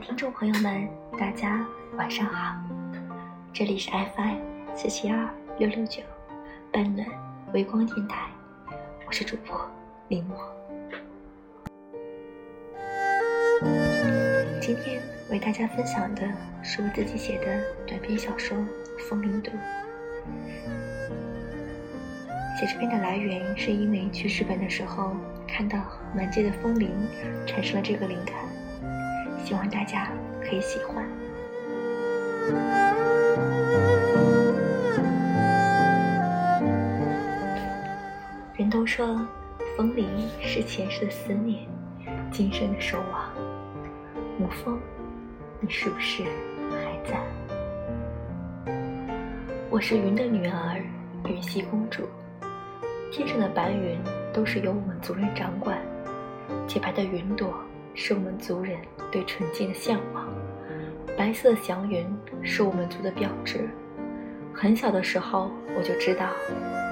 听众朋友们，大家晚上好，这里是 FM 四七二六六九半暖微光电台，我是主播林墨。今天为大家分享的是我自己写的短篇小说《风铃渡》。写这篇的来源是因为去日本的时候看到满街的风铃，产生了这个灵感。希望大家可以喜欢。人都说，风铃是前世的思念，今生的守望。母风，你是不是还在？我是云的女儿，云溪公主。天上的白云都是由我们族人掌管，洁白的云朵。是我们族人对纯净的向往。白色祥云是我们族的标志。很小的时候，我就知道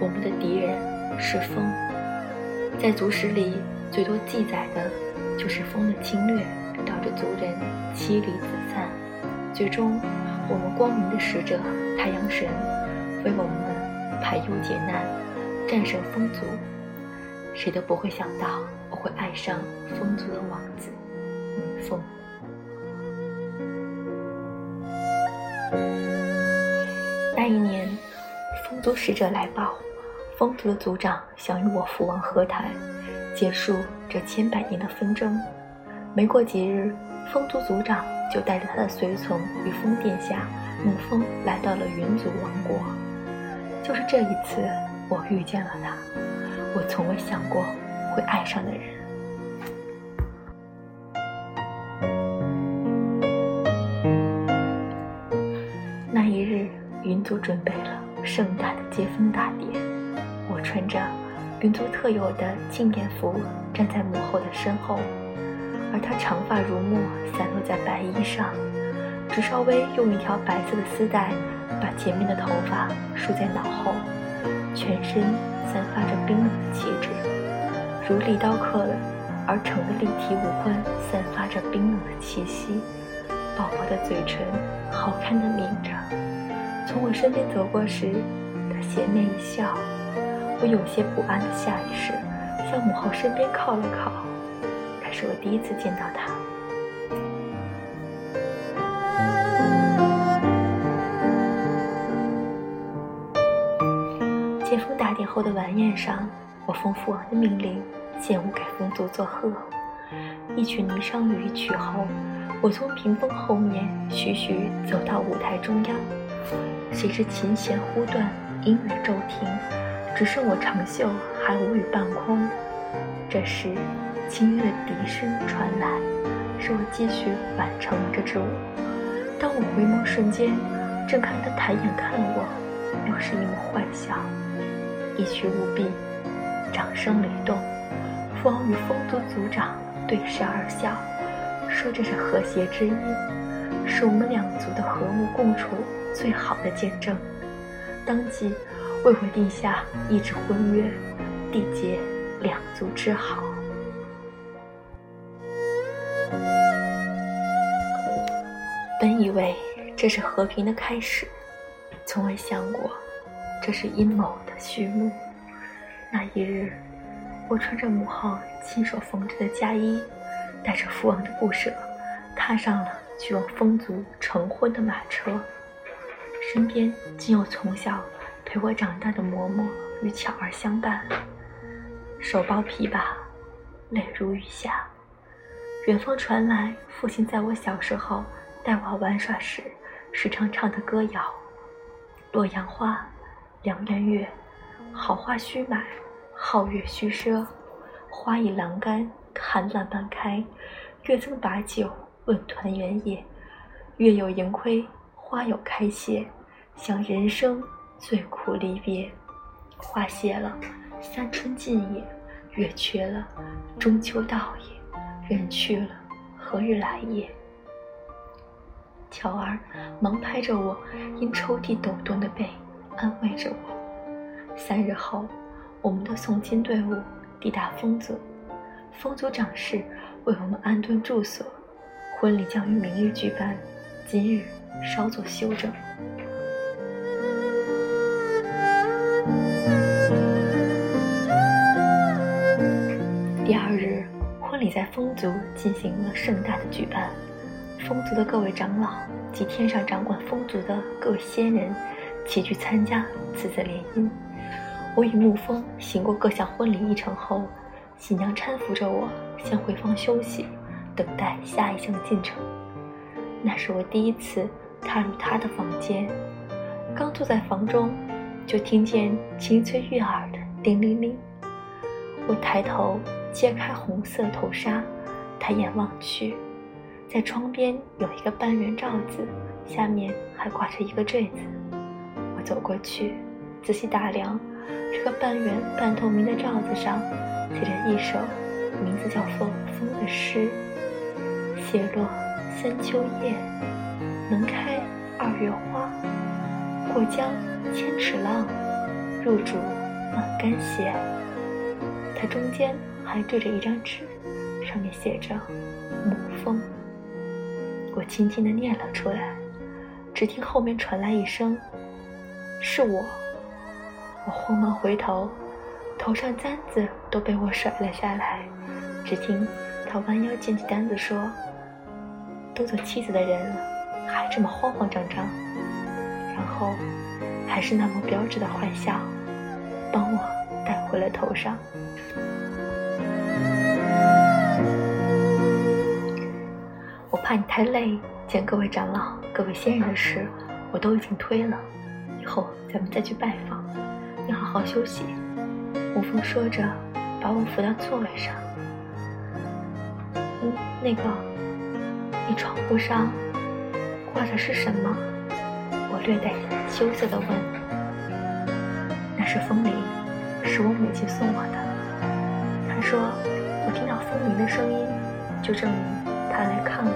我们的敌人是风。在族史里，最多记载的就是风的侵略，导致族人妻离子散。最终，我们光明的使者太阳神为我们排忧解难，战胜风族。谁都不会想到我会爱上风族的王子母风。那一年，风族使者来报，风族的族长想与我父王和谈，结束这千百年的纷争。没过几日，风族族长就带着他的随从与风殿下母风来到了云族王国。就是这一次，我遇见了他。我从未想过会爱上的人。那一日，云族准备了盛大的接风大典。我穿着云族特有的庆典服，站在母后的身后，而她长发如墨，散落在白衣上，只稍微用一条白色的丝带把前面的头发梳在脑后，全身。散发着冰冷气质，如利刀刻而成的立体五官，散发着冰冷的气息。薄薄的嘴唇，好看的抿着。从我身边走过时，他邪魅一笑。我有些不安的下意识向母后身边靠了靠。那是我第一次见到他。后的晚宴上，我奉父王的命令献舞给风族作贺。一曲霓裳羽曲后，我从屏风后面徐徐走到舞台中央。谁知琴弦忽断，音乐骤停，只剩我长袖还无语半空。这时，清越的笛声传来，使我继续完成了这支舞。当我回眸瞬间，正看他抬眼看我，又是一抹坏笑。一曲舞毕，掌声雷动，父王与风族族长对视而笑，说这是和谐之音，是我们两族的和睦共处最好的见证。当即为我定下一纸婚约，缔结两族之好。本以为这是和平的开始，从未想过。这是阴谋的序幕。那一日，我穿着母后亲手缝制的嫁衣，带着父王的不舍，踏上了去往风族成婚的马车。身边竟有从小陪我长大的嬷嬷与巧儿相伴，手抱琵琶，泪如雨下。远方传来父亲在我小时候带我玩耍时时常唱的歌谣：“洛阳花。”良缘月，好花须买，好月须赊。花已阑干，看烂漫开。月增把酒问团圆夜，月有盈亏，花有开谢。想人生最苦离别，花谢了，三春尽也；月缺了，中秋到也。人去了，何日来也？巧儿忙拍着我因抽屉抖动的背。安慰着我。三日后，我们的送亲队伍抵达风族，风族长室为我们安顿住所。婚礼将于明日举办，今日稍作休整。第二日，婚礼在风族进行了盛大的举办，风族的各位长老及天上掌管风族的各位仙人齐聚参加此次联姻。我与沐风行过各项婚礼议程后，喜娘搀扶着我先回房休息。等待下一项进程。那是我第一次踏入他的房间，刚坐在房中，就听见清脆悦耳的叮铃铃。我抬头揭开红色头纱，抬眼望去，在窗边有一个半圆罩子，下面还挂着一个坠子。我走过去，仔细打量，这个半圆半透明的罩子上写着一首名字叫做《风》的诗。雪落三秋叶，能开二月花。过江千尺浪，入竹万竿斜。它中间还缀着一张纸，上面写着“沐风”。我轻轻地念了出来，只听后面传来一声：“是我。”我慌忙回头，头上簪子都被我甩了下来。只听他弯腰捡起单子说。都做妻子的人了，还这么慌慌张张，然后还是那么标志的坏笑，帮我戴回了头上。我怕你太累，见各位长老、各位仙人的事，我都已经推了，以后咱们再去拜访。好休息。吴峰说着，把我扶到座位上。嗯，那个。你窗户上挂的是什么？我略带羞涩地问。那是风铃，是我母亲送我的。她说，我听到风铃的声音，就证明她来看我。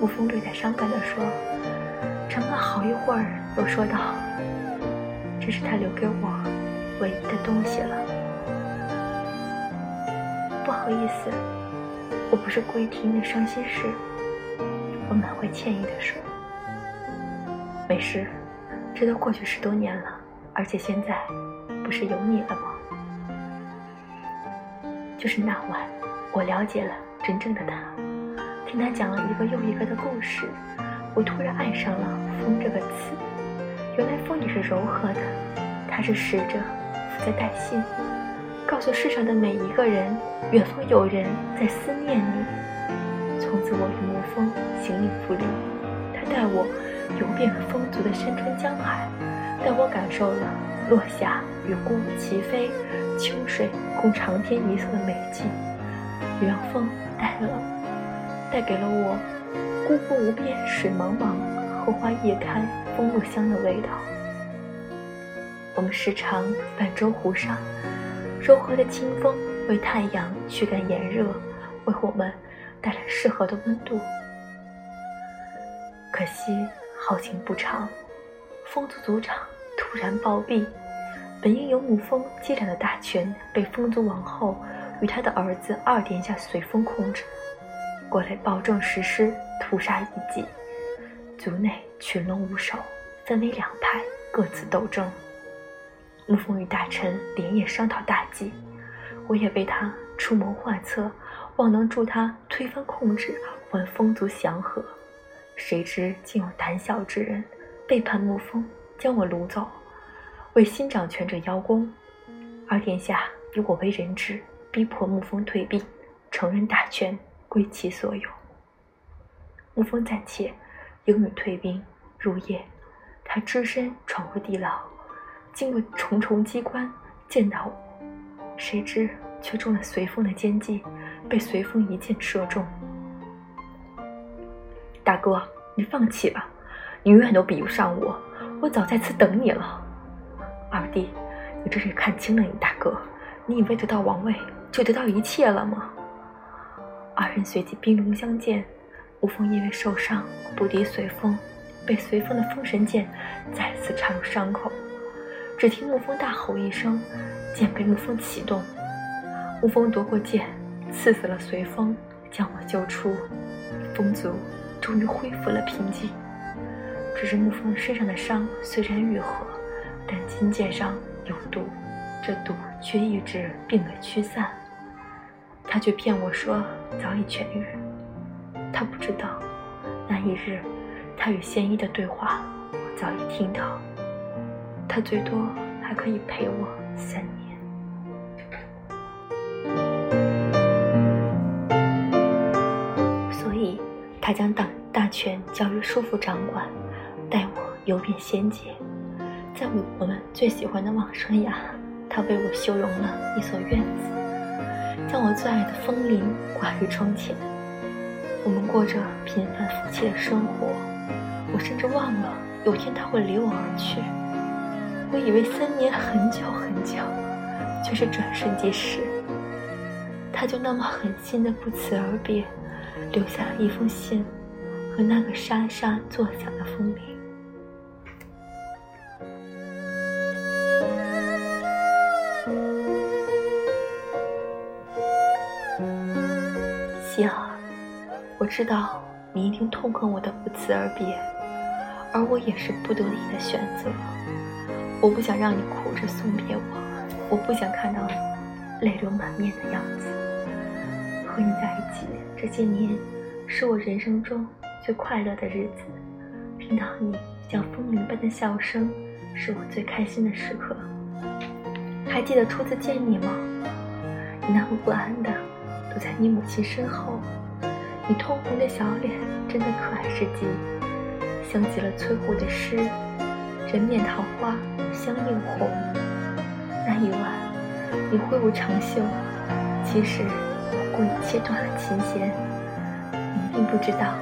吴峰略带伤感地说，沉默好一会儿，又说道：“这是他留给我唯一的东西了。不好意思。”我不是故意提你伤心事，我满怀歉意地说：“没事，这都过去十多年了，而且现在不是有你了吗？”就是那晚，我了解了真正的他，听他讲了一个又一个的故事，我突然爱上了“风”这个词。原来风也是柔和的，它是使者，在带信。告诉世上的每一个人，远方有人在思念你。从此，我与沐风形影不离。他带我游遍了风族的山川江海，带我感受了落霞与孤鹜齐飞，秋水共长天一色的美景。远风带了，带给了我孤孤无边水茫茫，荷花叶开风木香的味道。我们时常泛舟湖上。柔和的清风为太阳驱赶炎热，为我们带来适合的温度。可惜好景不长，风族族长突然暴毙，本应由母风接掌的大权被风族王后与他的儿子二殿下随风控制，过来暴政实施，屠杀一计，族内群龙无首，分为两派，各自斗争。沐风与大臣连夜商讨大计，我也为他出谋划策，望能助他推翻控制，还风族祥和。谁知竟有胆小之人背叛沐风，将我掳走，为新掌权者邀功。二殿下以我为人质，逼迫沐风退避，承认大权归其所有。沐风暂且英女退兵。入夜，他只身闯入地牢。经过重重机关，见到我，谁知却中了随风的奸计，被随风一箭射中。大哥，你放弃吧，你永远都比不上我，我早在此等你了。二弟，你真是看清了你大哥，你以为得到王位就得到一切了吗？二人随即兵戎相见，吴风因为受伤不敌随风，被随风的封神剑再次插入伤口。只听沐风大吼一声，剑被沐风启动，沐风夺过剑，刺死了随风，将我救出，风族终于恢复了平静。只是沐风身上的伤虽然愈合，但金剑上有毒，这毒却一直并未驱散。他却骗我说早已痊愈。他不知道，那一日他与仙医的对话，我早已听到。他最多还可以陪我三年，所以他将大大权交予叔父掌管，带我游遍仙界。在我我们最喜欢的忘川崖，他为我修容了一所院子，将我最爱的风铃挂于窗前。我们过着平凡夫妻的生活，我甚至忘了有天他会离我而去。我以为三年很久很久，却是转瞬即逝。他就那么狠心的不辞而别，留下了一封信和那个沙沙作响的风铃。知道你一定痛恨我的不辞而别，而我也是不得已的选择。我不想让你哭着送别我，我不想看到你泪流满面的样子。和你在一起这些年，是我人生中最快乐的日子。听到你像风铃般的笑声，是我最开心的时刻。还记得初次见你吗？你那么不安的躲在你母亲身后，你通红的小脸真的可爱至极。像极了崔护的诗。人面桃花相映红。那一晚，你挥舞长袖，其实我故意切断了琴弦。你并不知道，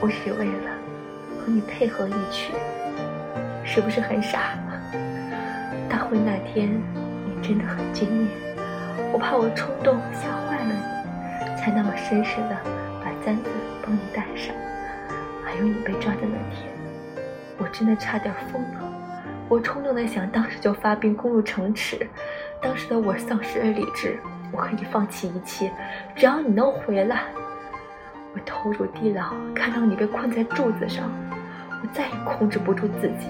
我只为了和你配合一曲，是不是很傻？大婚那天，你真的很惊艳，我怕我冲动吓坏了你，才那么绅士的簪子帮你戴上。还有你被抓的那天，我真的差点疯了。我冲动的想，当时就发兵攻入城池。当时的我丧失了理智，我可以放弃一切，只要你能回来。我投入地牢，看到你被困在柱子上，我再也控制不住自己。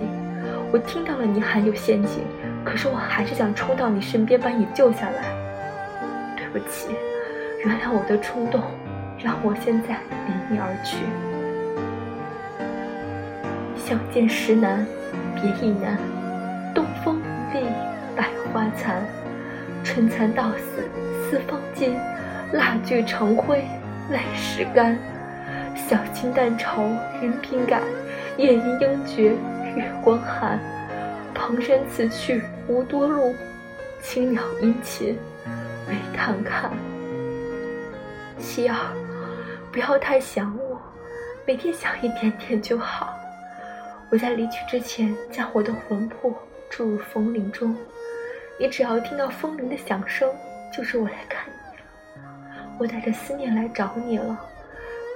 我听到了你喊有陷阱，可是我还是想冲到你身边把你救下来。对不起，原谅我的冲动，让我现在离你而去。相见时难。别亦难，东风无力，百花残。春蚕到死丝方尽，蜡炬成灰泪始干。小清淡愁云鬓改，夜吟应觉月光寒。蓬山此去无多路，青鸟殷勤为探看。希儿，不要太想我，每天想一点点就好。我在离去之前，将我的魂魄注入风铃中。你只要听到风铃的响声，就是我来看你了。我带着思念来找你了，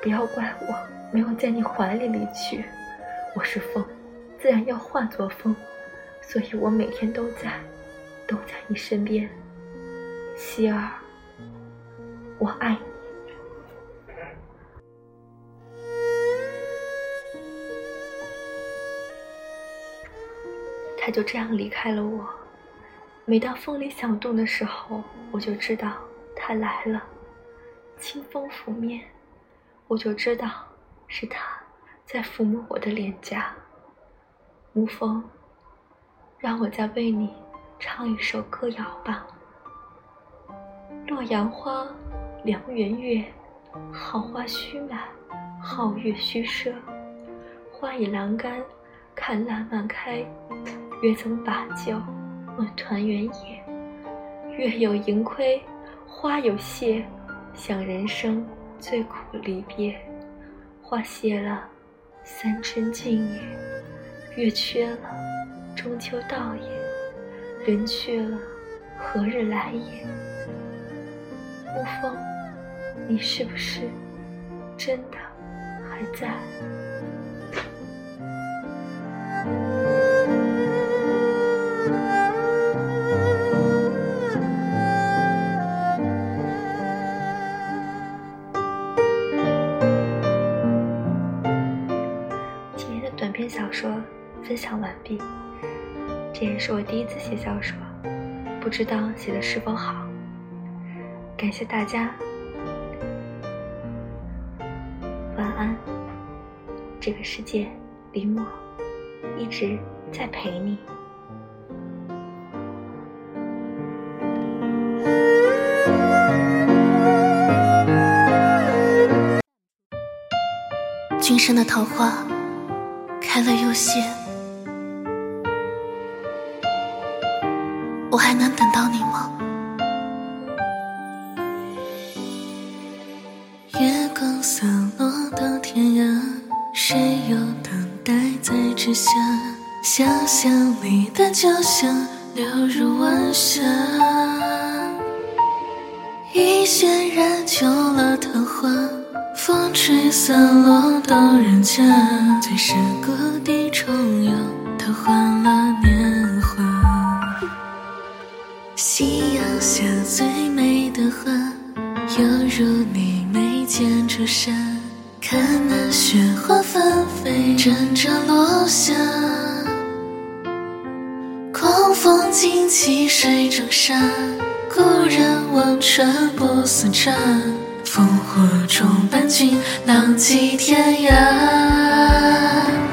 不要怪我没有在你怀里离去。我是风，自然要化作风，所以我每天都在，都在你身边。希儿，我爱你。他就这样离开了我。每当风铃响动的时候，我就知道他来了。清风拂面，我就知道是他在抚摸我的脸颊。沐风，让我再为你唱一首歌谣吧。洛阳花，梁园月，好花须满，皓月虚设。花已阑干，看烂漫开。月曾把酒问团圆也，月有盈亏，花有谢，想人生最苦离别。花谢了，三春尽也；月缺了，中秋到也；人去了，何日来也？沐风，你是不是真的还在？完毕。这也是我第一次写小说，不知道写的是否好。感谢大家，晚安。这个世界，李默一直在陪你。君生的桃花开了又谢，之下？想象你的酒香流入晚霞，一渲染旧了桃花。风吹散落到人家，最是故地重游，偷换了年华。夕阳下最美的花，犹如你眉间朱砂。看那雪花纷，阵阵落下。狂风惊起水中沙，故人忘川不思茶。烽火中伴君，浪迹天涯。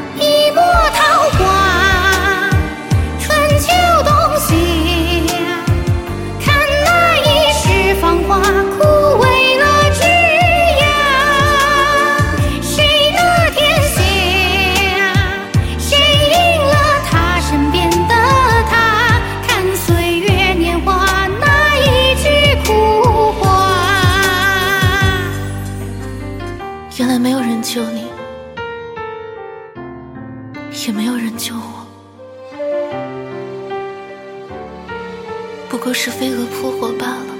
没有人救你，也没有人救我，不过是飞蛾扑火罢了。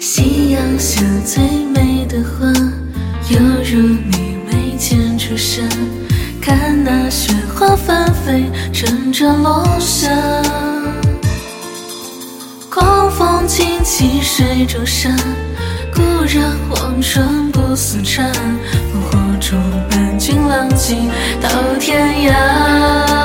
夕阳下最美的花，犹如你眉间朱砂。看那雪花纷飞，阵阵落下。狂风惊起水中沙，故人忘川不思茶。烽火中伴君浪迹到天涯。